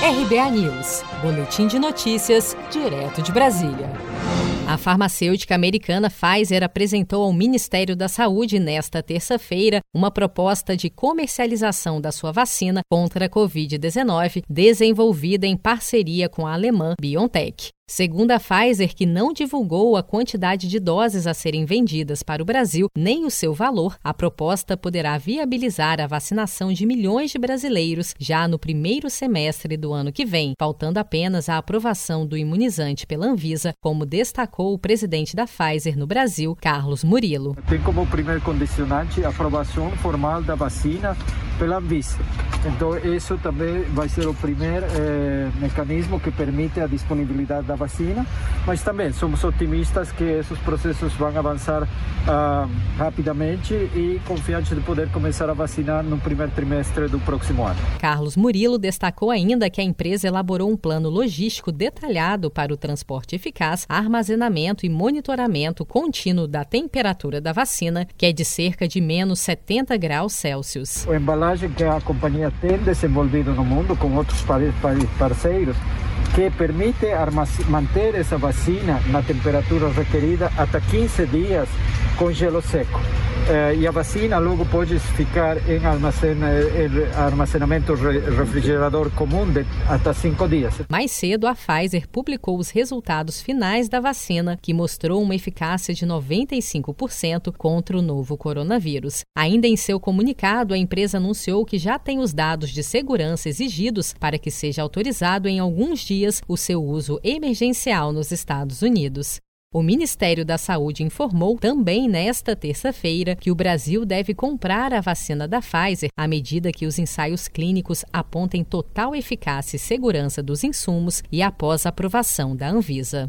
RBA News, Boletim de Notícias, direto de Brasília. A farmacêutica americana Pfizer apresentou ao Ministério da Saúde nesta terça-feira uma proposta de comercialização da sua vacina contra a Covid-19, desenvolvida em parceria com a alemã BioNTech. Segundo a Pfizer, que não divulgou a quantidade de doses a serem vendidas para o Brasil nem o seu valor, a proposta poderá viabilizar a vacinação de milhões de brasileiros já no primeiro semestre do ano que vem, faltando apenas a aprovação do imunizante pela Anvisa, como destacou o presidente da Pfizer no Brasil, Carlos Murilo. Tem como primeiro condicionante a aprovação formal da vacina pela Anvisa. Então, isso também vai ser o primeiro eh, mecanismo que permite a disponibilidade da vacina, mas também somos otimistas que esses processos vão avançar uh, rapidamente e confiantes de poder começar a vacinar no primeiro trimestre do próximo ano. Carlos Murilo destacou ainda que a empresa elaborou um plano logístico detalhado para o transporte eficaz, armazenamento e monitoramento contínuo da temperatura da vacina, que é de cerca de menos 70 graus Celsius. A embalagem que a companhia tem desenvolvido no mundo com outros parceiros que permite manter essa vacina na temperatura requerida até 15 dias com gelo seco. Eh, e a vacina logo pode ficar em armazenamento refrigerador comum de até cinco dias. Mais cedo, a Pfizer publicou os resultados finais da vacina, que mostrou uma eficácia de 95% contra o novo coronavírus. Ainda em seu comunicado, a empresa anunciou que já tem os dados de segurança exigidos para que seja autorizado em alguns dias o seu uso emergencial nos Estados Unidos. O Ministério da Saúde informou também nesta terça-feira que o Brasil deve comprar a vacina da Pfizer à medida que os ensaios clínicos apontem total eficácia e segurança dos insumos e após a aprovação da Anvisa.